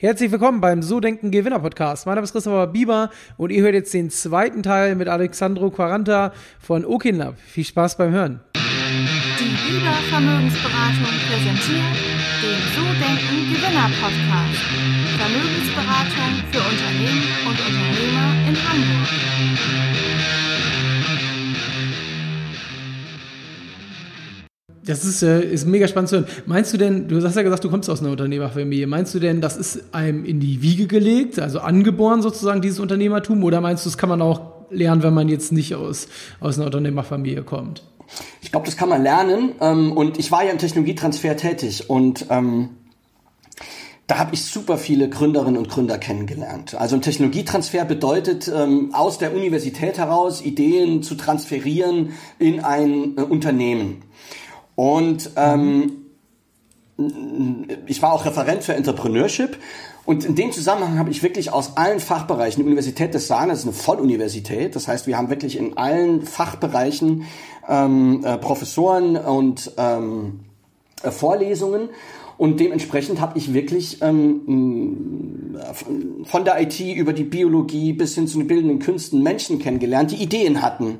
Herzlich willkommen beim So Denken Gewinner Podcast. Mein Name ist Christopher Bieber und ihr hört jetzt den zweiten Teil mit Alexandro Quaranta von Okinlab. Viel Spaß beim Hören. Die Bieber Vermögensberatung präsentiert den So Denken Gewinner Podcast. Vermögensberatung für Unternehmen und Unternehmer in Hamburg. Das ist, äh, ist mega spannend zu hören. Meinst du denn, du hast ja gesagt, du kommst aus einer Unternehmerfamilie. Meinst du denn, das ist einem in die Wiege gelegt, also angeboren sozusagen, dieses Unternehmertum? Oder meinst du, das kann man auch lernen, wenn man jetzt nicht aus, aus einer Unternehmerfamilie kommt? Ich glaube, das kann man lernen. Ähm, und ich war ja im Technologietransfer tätig und ähm, da habe ich super viele Gründerinnen und Gründer kennengelernt. Also ein Technologietransfer bedeutet, ähm, aus der Universität heraus Ideen zu transferieren in ein äh, Unternehmen. Und ähm, ich war auch Referent für Entrepreneurship. Und in dem Zusammenhang habe ich wirklich aus allen Fachbereichen, die Universität des Saarlandes ist eine Volluniversität, das heißt, wir haben wirklich in allen Fachbereichen ähm, äh, Professoren und ähm, äh, Vorlesungen. Und dementsprechend habe ich wirklich ähm, von der IT über die Biologie bis hin zu den bildenden Künsten Menschen kennengelernt, die Ideen hatten.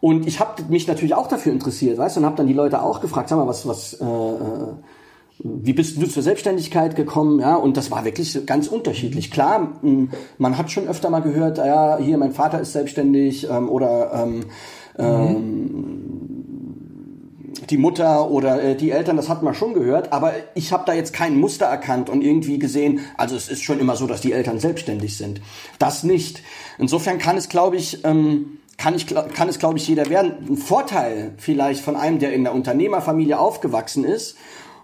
Und ich habe mich natürlich auch dafür interessiert, weißt du, und habe dann die Leute auch gefragt, sag mal, was, was, äh, äh, wie bist du zur Selbstständigkeit gekommen? Ja, und das war wirklich ganz unterschiedlich. Klar, man hat schon öfter mal gehört, ja, hier mein Vater ist selbstständig ähm, oder ähm, ähm, die Mutter oder äh, die Eltern, das hat man schon gehört, aber ich habe da jetzt kein Muster erkannt und irgendwie gesehen, also es ist schon immer so, dass die Eltern selbstständig sind. Das nicht. Insofern kann es, glaube ich, ähm, kann, ich, kann es, glaube ich, jeder werden. Ein Vorteil vielleicht von einem, der in der Unternehmerfamilie aufgewachsen ist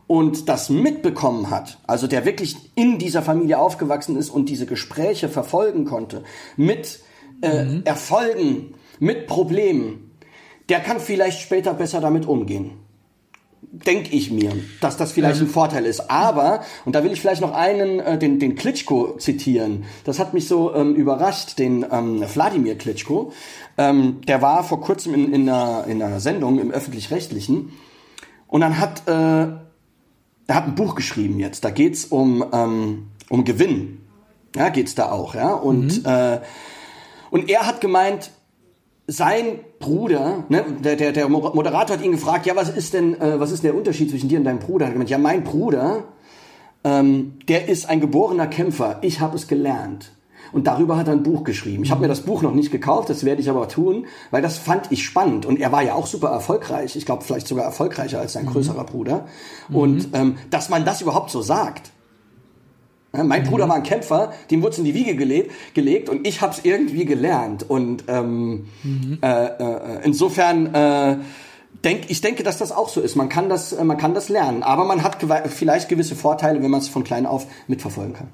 und das mitbekommen hat, also der wirklich in dieser Familie aufgewachsen ist und diese Gespräche verfolgen konnte, mit äh, mhm. Erfolgen, mit Problemen, der kann vielleicht später besser damit umgehen denke ich mir, dass das vielleicht ein Vorteil ist. Aber, und da will ich vielleicht noch einen, äh, den, den Klitschko zitieren. Das hat mich so ähm, überrascht, den ähm, Wladimir Klitschko. Ähm, der war vor kurzem in, in, einer, in einer Sendung im Öffentlich-Rechtlichen. Und dann hat, äh, er hat ein Buch geschrieben jetzt. Da geht's um, ähm, um Gewinn. Ja, geht's da auch, ja. Und, mhm. äh, und er hat gemeint, sein Bruder, ne, der, der, der Moderator hat ihn gefragt, ja, was ist denn, äh, was ist der Unterschied zwischen dir und deinem Bruder? Er hat gemeint, ja, mein Bruder, ähm, der ist ein geborener Kämpfer. Ich habe es gelernt. Und darüber hat er ein Buch geschrieben. Ich habe mir das Buch noch nicht gekauft, das werde ich aber tun, weil das fand ich spannend. Und er war ja auch super erfolgreich. Ich glaube, vielleicht sogar erfolgreicher als sein mhm. größerer Bruder. Und ähm, dass man das überhaupt so sagt, mein mhm. Bruder war ein Kämpfer, dem wurde es in die Wiege gelegt, gelegt und ich habe es irgendwie gelernt. Und ähm, mhm. äh, äh, insofern äh, denk, ich denke, dass das auch so ist. Man kann das, äh, man kann das lernen, aber man hat vielleicht gewisse Vorteile, wenn man es von klein auf mitverfolgen kann.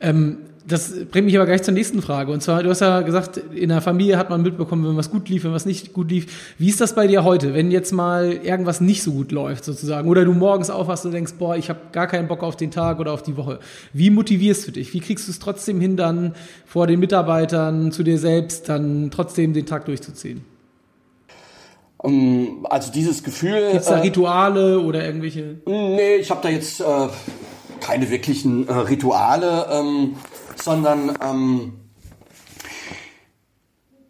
Ähm, das bringt mich aber gleich zur nächsten Frage. Und zwar, du hast ja gesagt, in der Familie hat man mitbekommen, wenn was gut lief, wenn was nicht gut lief. Wie ist das bei dir heute, wenn jetzt mal irgendwas nicht so gut läuft, sozusagen? Oder du morgens aufwachst und denkst, boah, ich habe gar keinen Bock auf den Tag oder auf die Woche. Wie motivierst du dich? Wie kriegst du es trotzdem hin, dann vor den Mitarbeitern, zu dir selbst, dann trotzdem den Tag durchzuziehen? Um, also dieses Gefühl. Gibt es da äh, Rituale oder irgendwelche? Nee, ich habe da jetzt äh, keine wirklichen äh, Rituale. Ähm, sondern ähm,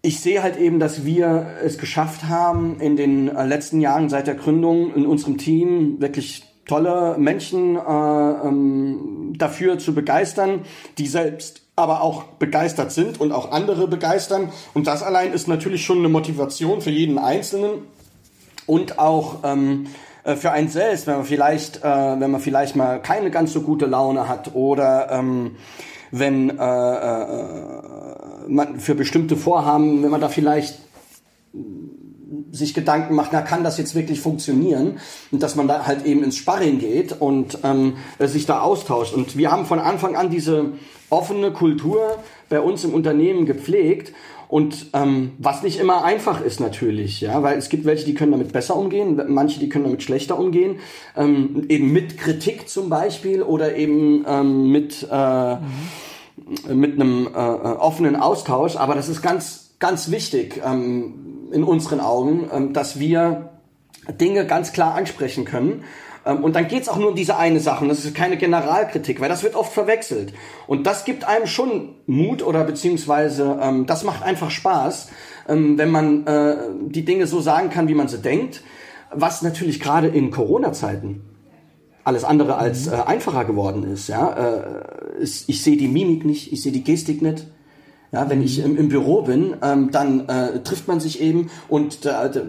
ich sehe halt eben, dass wir es geschafft haben, in den äh, letzten Jahren seit der Gründung in unserem Team wirklich tolle Menschen äh, ähm, dafür zu begeistern, die selbst aber auch begeistert sind und auch andere begeistern. Und das allein ist natürlich schon eine Motivation für jeden Einzelnen und auch ähm, äh, für einen selbst, wenn man vielleicht, äh, wenn man vielleicht mal keine ganz so gute Laune hat oder ähm, wenn äh, äh, man für bestimmte Vorhaben, wenn man da vielleicht sich Gedanken macht, na kann das jetzt wirklich funktionieren und dass man da halt eben ins Sparring geht und ähm, sich da austauscht. Und wir haben von Anfang an diese offene Kultur bei uns im Unternehmen gepflegt und ähm, was nicht immer einfach ist natürlich, ja, weil es gibt welche, die können damit besser umgehen, manche, die können damit schlechter umgehen, ähm, eben mit Kritik zum Beispiel oder eben ähm, mit äh, mhm. mit einem äh, offenen Austausch. Aber das ist ganz ganz wichtig ähm, in unseren Augen, ähm, dass wir Dinge ganz klar ansprechen können und dann geht's auch nur um diese eine Sache. Und das ist keine Generalkritik, weil das wird oft verwechselt. Und das gibt einem schon Mut oder beziehungsweise ähm, das macht einfach Spaß, ähm, wenn man äh, die Dinge so sagen kann, wie man sie denkt. Was natürlich gerade in Corona-Zeiten alles andere als äh, einfacher geworden ist. Ja, äh, ist, ich sehe die Mimik nicht, ich sehe die Gestik nicht. Ja, wenn ich im, im Büro bin, ähm, dann äh, trifft man sich eben und da, da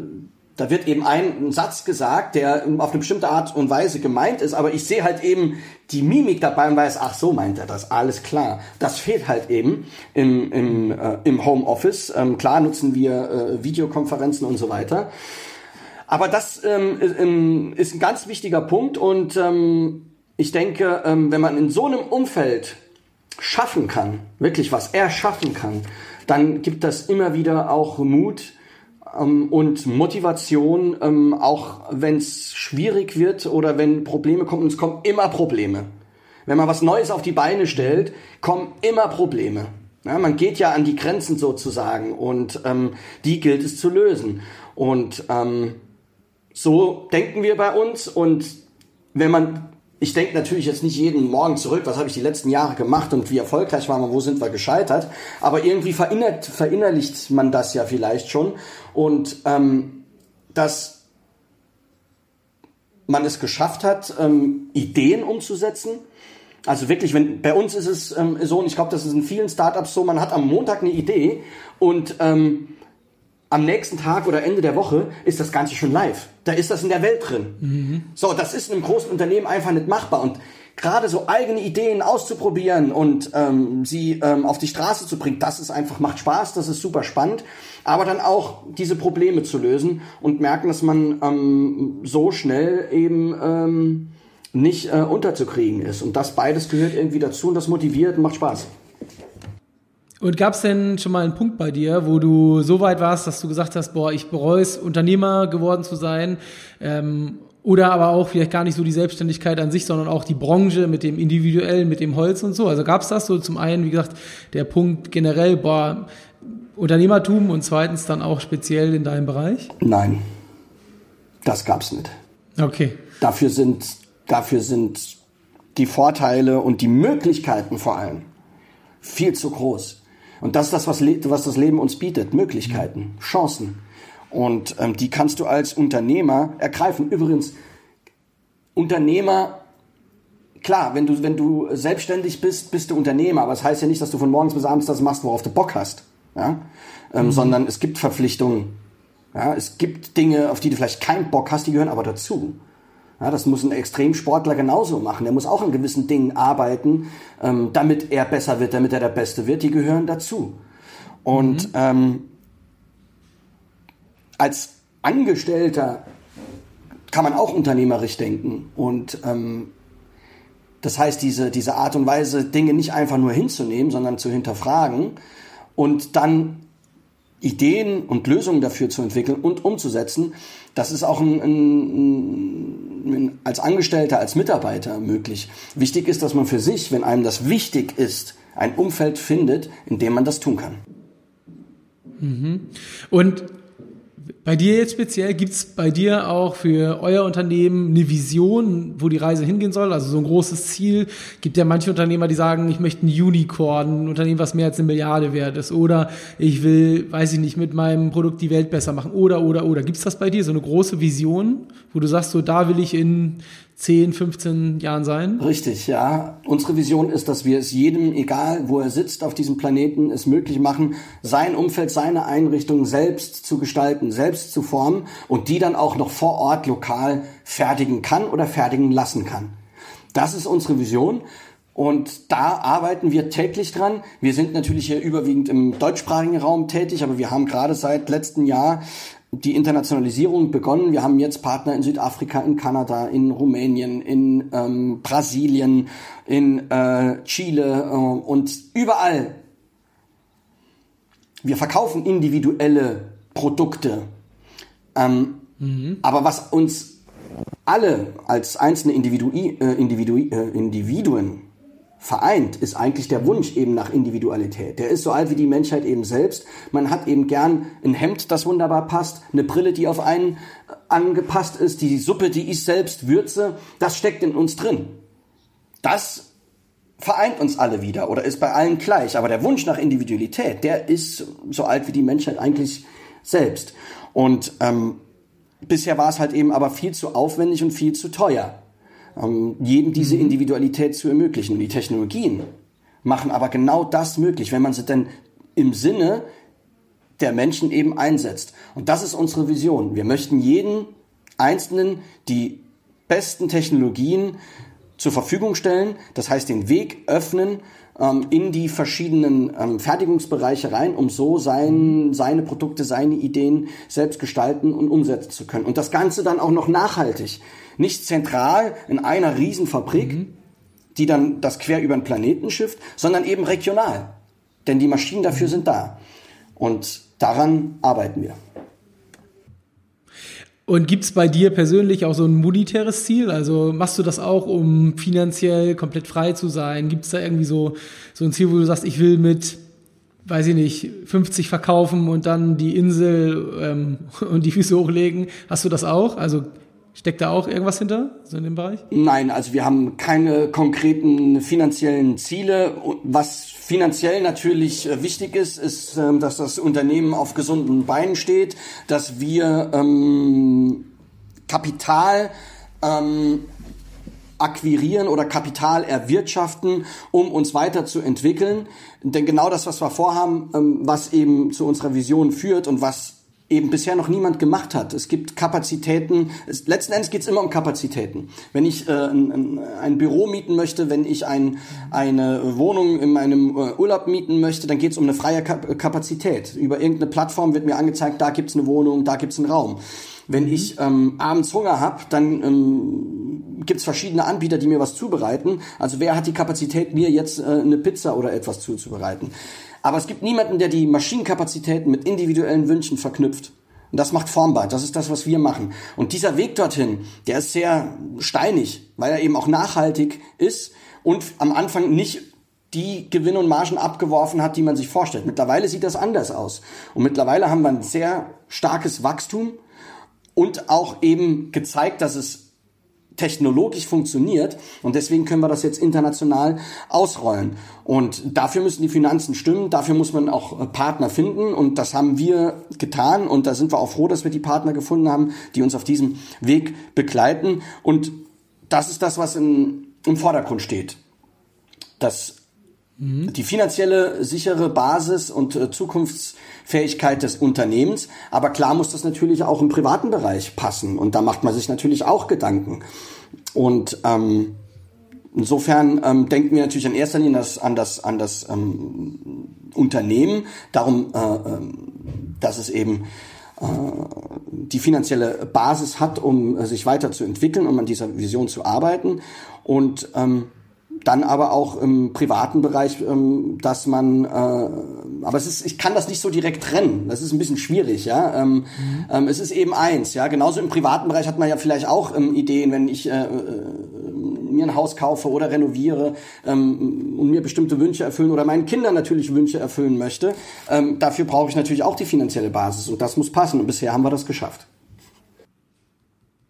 wird eben ein Satz gesagt, der auf eine bestimmte Art und Weise gemeint ist, aber ich sehe halt eben die Mimik dabei und weiß, ach so meint er das, alles klar. Das fehlt halt eben im, im, äh, im Homeoffice. Ähm, klar nutzen wir äh, Videokonferenzen und so weiter. Aber das ähm, ist ein ganz wichtiger Punkt und ähm, ich denke, ähm, wenn man in so einem Umfeld schaffen kann, wirklich was er schaffen kann, dann gibt das immer wieder auch Mut ähm, und Motivation, ähm, auch wenn es schwierig wird oder wenn Probleme kommen. Es kommen immer Probleme. Wenn man was Neues auf die Beine stellt, kommen immer Probleme. Ja, man geht ja an die Grenzen sozusagen und ähm, die gilt es zu lösen. Und ähm, so denken wir bei uns und wenn man, ich denke natürlich jetzt nicht jeden Morgen zurück, was habe ich die letzten Jahre gemacht und wie erfolgreich waren wir, wo sind wir gescheitert, aber irgendwie verinnert, verinnerlicht man das ja vielleicht schon und ähm, dass man es geschafft hat, ähm, Ideen umzusetzen. Also wirklich, wenn bei uns ist es ähm, so, und ich glaube, das ist in vielen Startups so, man hat am Montag eine Idee und ähm, am nächsten Tag oder Ende der Woche ist das Ganze schon live. Da ist das in der Welt drin. Mhm. So, das ist in einem großen Unternehmen einfach nicht machbar. Und gerade so eigene Ideen auszuprobieren und ähm, sie ähm, auf die Straße zu bringen, das ist einfach, macht Spaß, das ist super spannend. Aber dann auch diese Probleme zu lösen und merken, dass man ähm, so schnell eben ähm, nicht äh, unterzukriegen ist. Und das beides gehört irgendwie dazu und das motiviert und macht Spaß. Und gab es denn schon mal einen Punkt bei dir, wo du so weit warst, dass du gesagt hast, boah, ich bereue es, Unternehmer geworden zu sein? Ähm, oder aber auch vielleicht gar nicht so die Selbstständigkeit an sich, sondern auch die Branche mit dem Individuellen, mit dem Holz und so. Also gab es das so zum einen, wie gesagt, der Punkt generell, boah, Unternehmertum und zweitens dann auch speziell in deinem Bereich? Nein, das gab's nicht. Okay. Dafür sind, dafür sind die Vorteile und die Möglichkeiten vor allem viel zu groß. Und das ist das, was, was das Leben uns bietet. Möglichkeiten, Chancen. Und ähm, die kannst du als Unternehmer ergreifen. Übrigens, Unternehmer, klar, wenn du, wenn du selbstständig bist, bist du Unternehmer. Aber das heißt ja nicht, dass du von morgens bis abends das machst, worauf du Bock hast. Ja? Ähm, mhm. Sondern es gibt Verpflichtungen. Ja? Es gibt Dinge, auf die du vielleicht keinen Bock hast, die gehören aber dazu. Ja, das muss ein Extremsportler genauso machen. Der muss auch an gewissen Dingen arbeiten, ähm, damit er besser wird, damit er der Beste wird. Die gehören dazu. Und mhm. ähm, als Angestellter kann man auch unternehmerisch denken. Und ähm, das heißt, diese, diese Art und Weise, Dinge nicht einfach nur hinzunehmen, sondern zu hinterfragen und dann Ideen und Lösungen dafür zu entwickeln und umzusetzen, das ist auch ein, ein, ein, als Angestellter, als Mitarbeiter möglich. Wichtig ist, dass man für sich, wenn einem das wichtig ist, ein Umfeld findet, in dem man das tun kann. Mhm. Und bei dir jetzt speziell, gibt es bei dir auch für euer Unternehmen eine Vision, wo die Reise hingehen soll? Also so ein großes Ziel. Gibt ja manche Unternehmer, die sagen, ich möchte ein Unicorn, ein Unternehmen, was mehr als eine Milliarde wert ist. Oder ich will, weiß ich nicht, mit meinem Produkt die Welt besser machen. Oder, oder, oder. Gibt es das bei dir, so eine große Vision, wo du sagst, so da will ich in 10, 15 Jahren sein? Richtig, ja. Unsere Vision ist, dass wir es jedem, egal wo er sitzt auf diesem Planeten, es möglich machen, sein Umfeld, seine Einrichtung selbst zu gestalten, selbst zu formen und die dann auch noch vor Ort lokal fertigen kann oder fertigen lassen kann. Das ist unsere Vision. Und da arbeiten wir täglich dran. Wir sind natürlich hier überwiegend im deutschsprachigen Raum tätig, aber wir haben gerade seit letztem Jahr die Internationalisierung begonnen. Wir haben jetzt Partner in Südafrika, in Kanada, in Rumänien, in ähm, Brasilien, in äh, Chile äh, und überall. Wir verkaufen individuelle Produkte. Ähm, mhm. Aber was uns alle als einzelne Individu äh, Individu äh, Individuen vereint, ist eigentlich der Wunsch eben nach Individualität. Der ist so alt wie die Menschheit eben selbst. Man hat eben gern ein Hemd, das wunderbar passt, eine Brille, die auf einen angepasst ist, die Suppe, die ich selbst würze, das steckt in uns drin. Das vereint uns alle wieder oder ist bei allen gleich. Aber der Wunsch nach Individualität, der ist so alt wie die Menschheit eigentlich selbst. Und ähm, bisher war es halt eben aber viel zu aufwendig und viel zu teuer ähm, jedem diese mhm. Individualität zu ermöglichen. Und die Technologien machen aber genau das möglich, wenn man sie denn im Sinne der Menschen eben einsetzt. Und das ist unsere Vision. Wir möchten jeden Einzelnen die besten Technologien zur Verfügung stellen, das heißt den Weg öffnen ähm, in die verschiedenen ähm, Fertigungsbereiche rein, um so sein, seine Produkte, seine Ideen selbst gestalten und umsetzen zu können. Und das Ganze dann auch noch nachhaltig. Nicht zentral in einer Riesenfabrik, mhm. die dann das quer über den Planeten schifft, sondern eben regional. Denn die Maschinen dafür mhm. sind da. Und daran arbeiten wir. Und gibt es bei dir persönlich auch so ein monetäres Ziel? Also machst du das auch, um finanziell komplett frei zu sein? Gibt es da irgendwie so, so ein Ziel, wo du sagst, ich will mit, weiß ich nicht, 50 verkaufen und dann die Insel ähm, und die Füße hochlegen? Hast du das auch? Also Steckt da auch irgendwas hinter, so in dem Bereich? Nein, also wir haben keine konkreten finanziellen Ziele. Was finanziell natürlich äh, wichtig ist, ist, ähm, dass das Unternehmen auf gesunden Beinen steht, dass wir ähm, Kapital ähm, akquirieren oder Kapital erwirtschaften, um uns weiterzuentwickeln. Denn genau das, was wir vorhaben, ähm, was eben zu unserer Vision führt und was eben bisher noch niemand gemacht hat. Es gibt Kapazitäten, es, letzten Endes geht es immer um Kapazitäten. Wenn ich äh, ein, ein, Büro mieten möchte, wenn ich ein, eine Wohnung in meinem äh, Urlaub mieten möchte, dann geht es um eine freie Kapazität. Über irgendeine Plattform wird mir angezeigt, da gibt's eine Wohnung, da gibt's einen Raum. Wenn ich ähm, abends Hunger habe, dann ähm, gibt verschiedene Anbieter, die mir was zubereiten. Also wer hat die Kapazität, mir jetzt äh, eine Pizza oder etwas zuzubereiten? Aber es gibt niemanden, der die Maschinenkapazitäten mit individuellen Wünschen verknüpft. Und das macht formbar. Das ist das, was wir machen. Und dieser Weg dorthin, der ist sehr steinig, weil er eben auch nachhaltig ist und am Anfang nicht die Gewinne und Margen abgeworfen hat, die man sich vorstellt. Mittlerweile sieht das anders aus. Und mittlerweile haben wir ein sehr starkes Wachstum und auch eben gezeigt, dass es technologisch funktioniert und deswegen können wir das jetzt international ausrollen. Und dafür müssen die Finanzen stimmen, dafür muss man auch äh, Partner finden und das haben wir getan und da sind wir auch froh, dass wir die Partner gefunden haben, die uns auf diesem Weg begleiten und das ist das, was in, im Vordergrund steht. Das. Die finanzielle sichere Basis und äh, Zukunftsfähigkeit des Unternehmens. Aber klar muss das natürlich auch im privaten Bereich passen. Und da macht man sich natürlich auch Gedanken. Und ähm, insofern ähm, denken wir natürlich in erster Linie das, an das, an das ähm, Unternehmen. Darum, äh, äh, dass es eben äh, die finanzielle Basis hat, um äh, sich weiterzuentwickeln, um an dieser Vision zu arbeiten. Und ähm, dann aber auch im privaten Bereich, ähm, dass man, äh, aber es ist, ich kann das nicht so direkt trennen. Das ist ein bisschen schwierig, ja. Ähm, ähm, es ist eben eins, ja. Genauso im privaten Bereich hat man ja vielleicht auch ähm, Ideen, wenn ich äh, äh, mir ein Haus kaufe oder renoviere ähm, und mir bestimmte Wünsche erfüllen oder meinen Kindern natürlich Wünsche erfüllen möchte. Ähm, dafür brauche ich natürlich auch die finanzielle Basis und das muss passen. Und bisher haben wir das geschafft.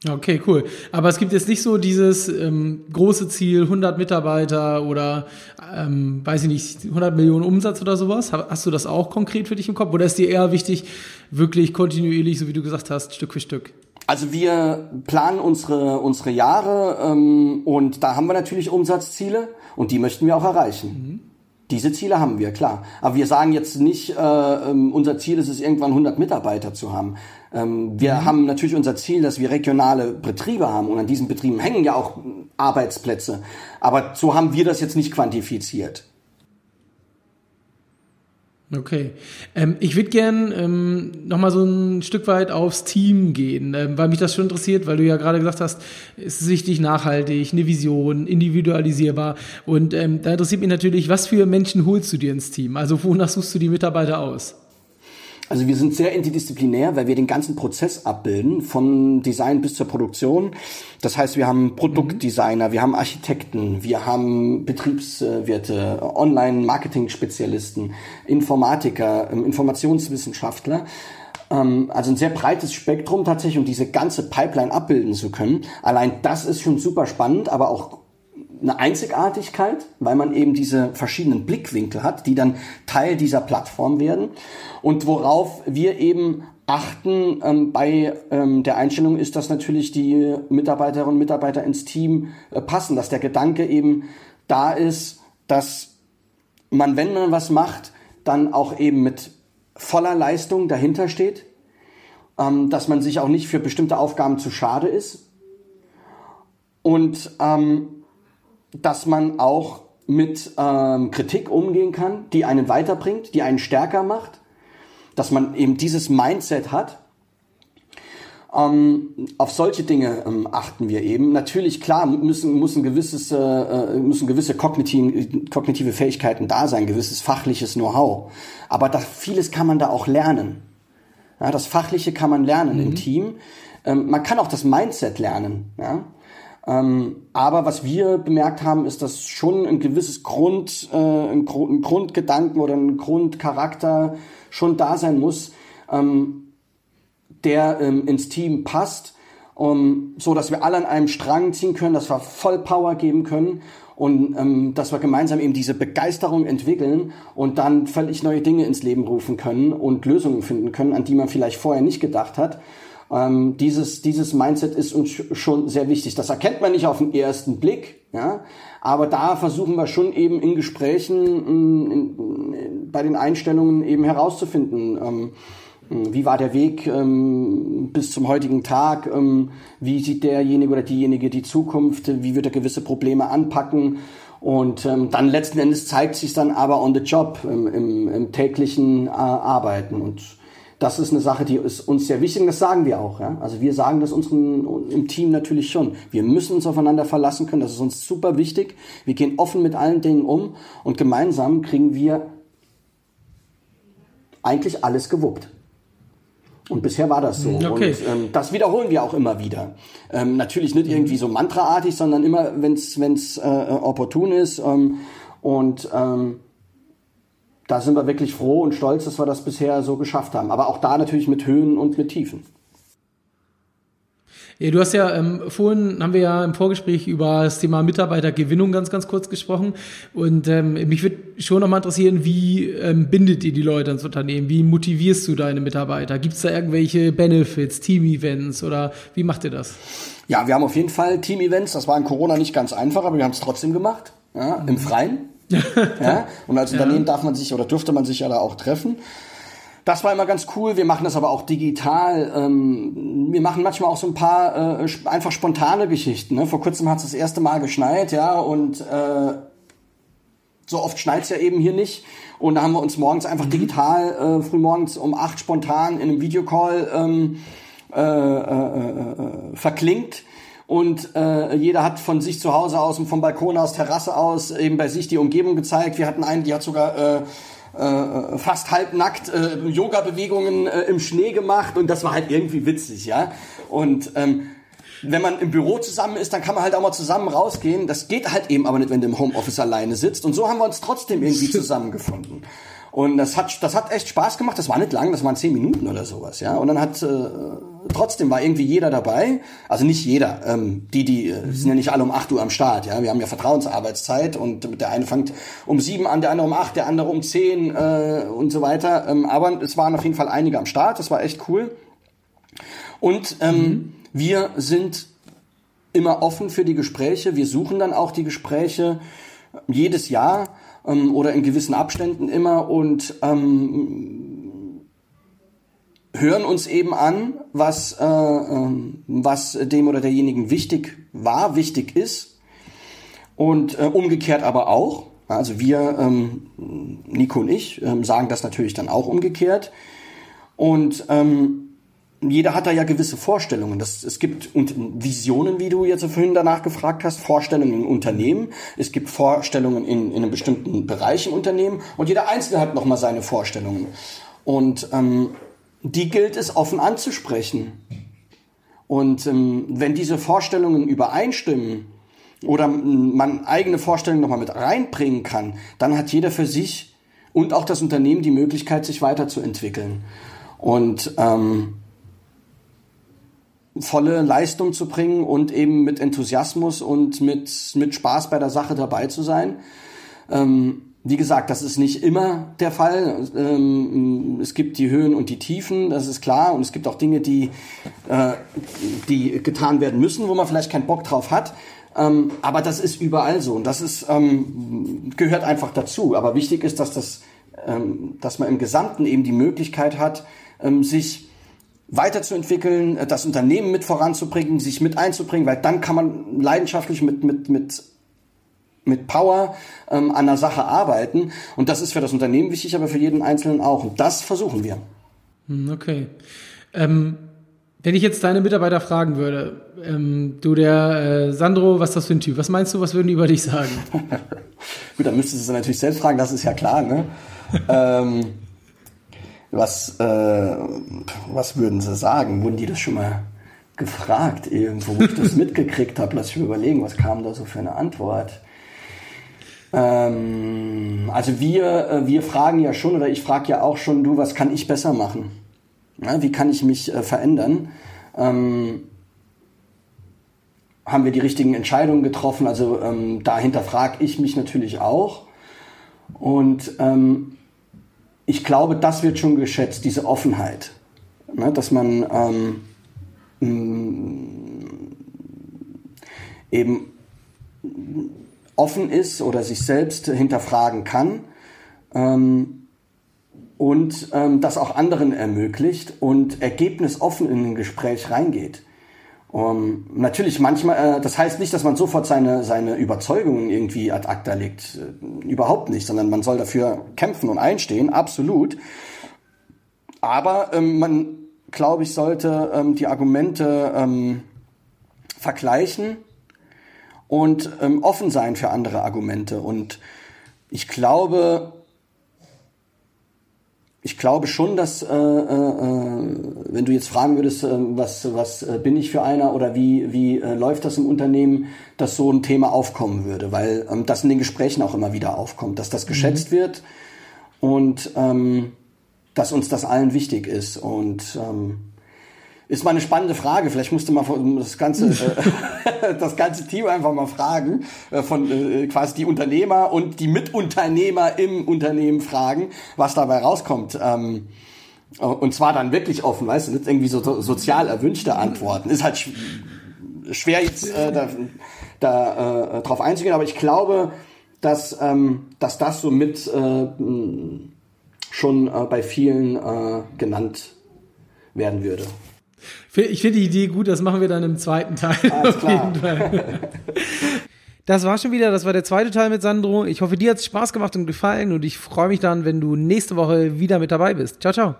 Okay, cool. Aber es gibt jetzt nicht so dieses ähm, große Ziel, 100 Mitarbeiter oder, ähm, weiß ich nicht, 100 Millionen Umsatz oder sowas. Hast du das auch konkret für dich im Kopf? Oder ist dir eher wichtig, wirklich kontinuierlich, so wie du gesagt hast, Stück für Stück? Also wir planen unsere, unsere Jahre ähm, und da haben wir natürlich Umsatzziele und die möchten wir auch erreichen. Mhm. Diese Ziele haben wir, klar. Aber wir sagen jetzt nicht, äh, ähm, unser Ziel ist es, irgendwann 100 Mitarbeiter zu haben. Ähm, wir mhm. haben natürlich unser Ziel, dass wir regionale Betriebe haben und an diesen Betrieben hängen ja auch Arbeitsplätze. Aber so haben wir das jetzt nicht quantifiziert. Okay. Ähm, ich würde gern ähm, nochmal so ein Stück weit aufs Team gehen, ähm, weil mich das schon interessiert, weil du ja gerade gesagt hast, es ist wichtig, nachhaltig, eine Vision, individualisierbar. Und ähm, da interessiert mich natürlich, was für Menschen holst du dir ins Team? Also wonach suchst du die Mitarbeiter aus? Also wir sind sehr interdisziplinär, weil wir den ganzen Prozess abbilden, von Design bis zur Produktion. Das heißt, wir haben Produktdesigner, wir haben Architekten, wir haben Betriebswirte, Online-Marketing-Spezialisten, Informatiker, ähm, Informationswissenschaftler. Ähm, also ein sehr breites Spektrum tatsächlich, um diese ganze Pipeline abbilden zu können. Allein das ist schon super spannend, aber auch eine Einzigartigkeit, weil man eben diese verschiedenen Blickwinkel hat, die dann Teil dieser Plattform werden. Und worauf wir eben achten ähm, bei ähm, der Einstellung ist, dass natürlich die Mitarbeiterinnen und Mitarbeiter ins Team äh, passen, dass der Gedanke eben da ist, dass man, wenn man was macht, dann auch eben mit voller Leistung dahinter steht, ähm, dass man sich auch nicht für bestimmte Aufgaben zu schade ist und ähm, dass man auch mit ähm, Kritik umgehen kann, die einen weiterbringt, die einen stärker macht, dass man eben dieses Mindset hat. Ähm, auf solche Dinge ähm, achten wir eben. Natürlich, klar, müssen, müssen, gewisses, äh, äh müssen gewisse kognitive, kognitive Fähigkeiten da sein, gewisses fachliches Know-how. Aber das, vieles kann man da auch lernen. Ja, das Fachliche kann man lernen mhm. im Team. Ähm, man kann auch das Mindset lernen. Ja? Ähm, aber was wir bemerkt haben, ist, dass schon ein gewisses Grund, äh, ein, Grund, ein Grundgedanken oder ein Grundcharakter schon da sein muss, ähm, der ähm, ins Team passt, so dass wir alle an einem Strang ziehen können, dass wir voll Power geben können und ähm, dass wir gemeinsam eben diese Begeisterung entwickeln und dann völlig neue Dinge ins Leben rufen können und Lösungen finden können, an die man vielleicht vorher nicht gedacht hat. Ähm, dieses, dieses Mindset ist uns schon sehr wichtig. Das erkennt man nicht auf den ersten Blick, ja, aber da versuchen wir schon eben in Gesprächen in, in, bei den Einstellungen eben herauszufinden. Ähm, wie war der Weg ähm, bis zum heutigen Tag? Ähm, wie sieht derjenige oder diejenige die Zukunft? Wie wird er gewisse Probleme anpacken? Und ähm, dann letzten Endes zeigt sich dann aber on the job im, im, im täglichen äh, Arbeiten. Und das ist eine Sache, die ist uns sehr wichtig und das sagen wir auch. Ja? Also wir sagen das unseren, im Team natürlich schon. Wir müssen uns aufeinander verlassen können, das ist uns super wichtig. Wir gehen offen mit allen Dingen um und gemeinsam kriegen wir eigentlich alles gewuppt. Und bisher war das so. Okay. Und ähm, das wiederholen wir auch immer wieder. Ähm, natürlich nicht irgendwie so mantraartig, sondern immer, wenn es äh, opportun ist. Ähm, und ähm, da sind wir wirklich froh und stolz, dass wir das bisher so geschafft haben. Aber auch da natürlich mit Höhen und mit Tiefen. Ja, du hast ja ähm, vorhin haben wir ja im Vorgespräch über das Thema Mitarbeitergewinnung ganz, ganz kurz gesprochen. Und ähm, mich würde schon nochmal interessieren, wie ähm, bindet ihr die Leute ins Unternehmen? Wie motivierst du deine Mitarbeiter? Gibt es da irgendwelche Benefits, Team-Events oder wie macht ihr das? Ja, wir haben auf jeden Fall Team-Events. Das war in Corona nicht ganz einfach, aber wir haben es trotzdem gemacht. Ja, Im Freien. Ja? Und als Unternehmen darf man sich oder dürfte man sich ja da auch treffen. Das war immer ganz cool. Wir machen das aber auch digital. Ähm, wir machen manchmal auch so ein paar äh, einfach spontane Geschichten. Ne? Vor kurzem hat es das erste Mal geschneit, ja, und äh, so oft schneit es ja eben hier nicht. Und da haben wir uns morgens einfach mhm. digital, äh, frühmorgens um acht spontan in einem Videocall ähm, äh, äh, äh, äh verklingt und äh, jeder hat von sich zu Hause aus und vom Balkon aus, Terrasse aus eben bei sich die Umgebung gezeigt. Wir hatten einen, die hat sogar äh, äh, fast halbnackt äh, Yoga-Bewegungen äh, im Schnee gemacht und das war halt irgendwie witzig, ja. Und ähm, wenn man im Büro zusammen ist, dann kann man halt auch mal zusammen rausgehen. Das geht halt eben aber nicht, wenn du im Homeoffice alleine sitzt. Und so haben wir uns trotzdem irgendwie zusammengefunden. Und das hat, das hat echt Spaß gemacht. Das war nicht lang, das waren zehn Minuten oder sowas, ja. Und dann hat äh, trotzdem war irgendwie jeder dabei. Also nicht jeder. Ähm, die, die äh, sind ja nicht alle um acht Uhr am Start, ja. Wir haben ja Vertrauensarbeitszeit und der eine fängt um sieben an, der andere um acht, der andere um zehn äh, und so weiter. Ähm, aber es waren auf jeden Fall einige am Start. Das war echt cool. Und ähm, mhm. wir sind immer offen für die Gespräche. Wir suchen dann auch die Gespräche jedes Jahr ähm, oder in gewissen Abständen immer und ähm, hören uns eben an, was, äh, äh, was dem oder derjenigen wichtig war, wichtig ist und äh, umgekehrt aber auch. Also wir, ähm, Nico und ich, ähm, sagen das natürlich dann auch umgekehrt. Und ähm, jeder hat da ja gewisse Vorstellungen. Das, es gibt Visionen, wie du jetzt vorhin danach gefragt hast, Vorstellungen im Unternehmen. Es gibt Vorstellungen in, in einem bestimmten Bereich im Unternehmen und jeder Einzelne hat nochmal seine Vorstellungen. Und ähm, die gilt es offen anzusprechen. Und ähm, wenn diese Vorstellungen übereinstimmen oder man eigene Vorstellungen nochmal mit reinbringen kann, dann hat jeder für sich und auch das Unternehmen die Möglichkeit, sich weiterzuentwickeln. Und ähm, volle Leistung zu bringen und eben mit Enthusiasmus und mit, mit Spaß bei der Sache dabei zu sein. Ähm, wie gesagt, das ist nicht immer der Fall. Ähm, es gibt die Höhen und die Tiefen, das ist klar. Und es gibt auch Dinge, die, äh, die getan werden müssen, wo man vielleicht keinen Bock drauf hat. Ähm, aber das ist überall so und das ist, ähm, gehört einfach dazu. Aber wichtig ist, dass, das, ähm, dass man im Gesamten eben die Möglichkeit hat, ähm, sich weiterzuentwickeln, äh, das Unternehmen mit voranzubringen, sich mit einzubringen, weil dann kann man leidenschaftlich mit, mit, mit, mit Power ähm, an der Sache arbeiten. Und das ist für das Unternehmen wichtig, aber für jeden Einzelnen auch. Und das versuchen wir. Hm, okay. Ähm, wenn ich jetzt deine Mitarbeiter fragen würde, ähm, du der äh, Sandro, was ist das für ein Typ? Was meinst du, was würden die über dich sagen? Gut, dann müsstest du natürlich selbst fragen, das ist ja klar, ne? was, äh, was würden sie sagen? Wurden die das schon mal gefragt irgendwo, wo ich das mitgekriegt habe? Lass ich mir überlegen, was kam da so für eine Antwort? Ähm, also wir, äh, wir fragen ja schon, oder ich frage ja auch schon, du, was kann ich besser machen? Ja, wie kann ich mich äh, verändern? Ähm, haben wir die richtigen Entscheidungen getroffen? Also ähm, dahinter frage ich mich natürlich auch. Und ähm, ich glaube, das wird schon geschätzt, diese Offenheit. Ne, dass man ähm, mm, eben offen ist oder sich selbst hinterfragen kann ähm, und ähm, das auch anderen ermöglicht und ergebnisoffen in ein Gespräch reingeht. Um, natürlich manchmal, äh, das heißt nicht, dass man sofort seine, seine Überzeugungen irgendwie ad acta legt. Äh, überhaupt nicht, sondern man soll dafür kämpfen und einstehen, absolut. Aber ähm, man, glaube ich, sollte ähm, die Argumente ähm, vergleichen und ähm, offen sein für andere Argumente. Und ich glaube, ich glaube schon, dass äh, äh, äh, wenn du jetzt fragen würdest, äh, was, was äh, bin ich für einer oder wie, wie äh, läuft das im Unternehmen, dass so ein Thema aufkommen würde, weil ähm, das in den Gesprächen auch immer wieder aufkommt, dass das geschätzt mhm. wird und ähm, dass uns das allen wichtig ist. Und ähm, ist mal eine spannende Frage. Vielleicht musste man das ganze, äh, das ganze Team einfach mal fragen, äh, von äh, quasi die Unternehmer und die Mitunternehmer im Unternehmen fragen, was dabei rauskommt. Ähm, und zwar dann wirklich offen, weißt du, nicht irgendwie so sozial erwünschte Antworten. Ist halt sch schwer jetzt äh, da, da äh, drauf einzugehen, aber ich glaube, dass, ähm, dass das so mit äh, schon äh, bei vielen äh, genannt werden würde. Ich finde die Idee gut, das machen wir dann im zweiten Teil. Alles auf klar. jeden Fall. Das war schon wieder, das war der zweite Teil mit Sandro. Ich hoffe, dir hat es Spaß gemacht und gefallen und ich freue mich dann, wenn du nächste Woche wieder mit dabei bist. Ciao, ciao.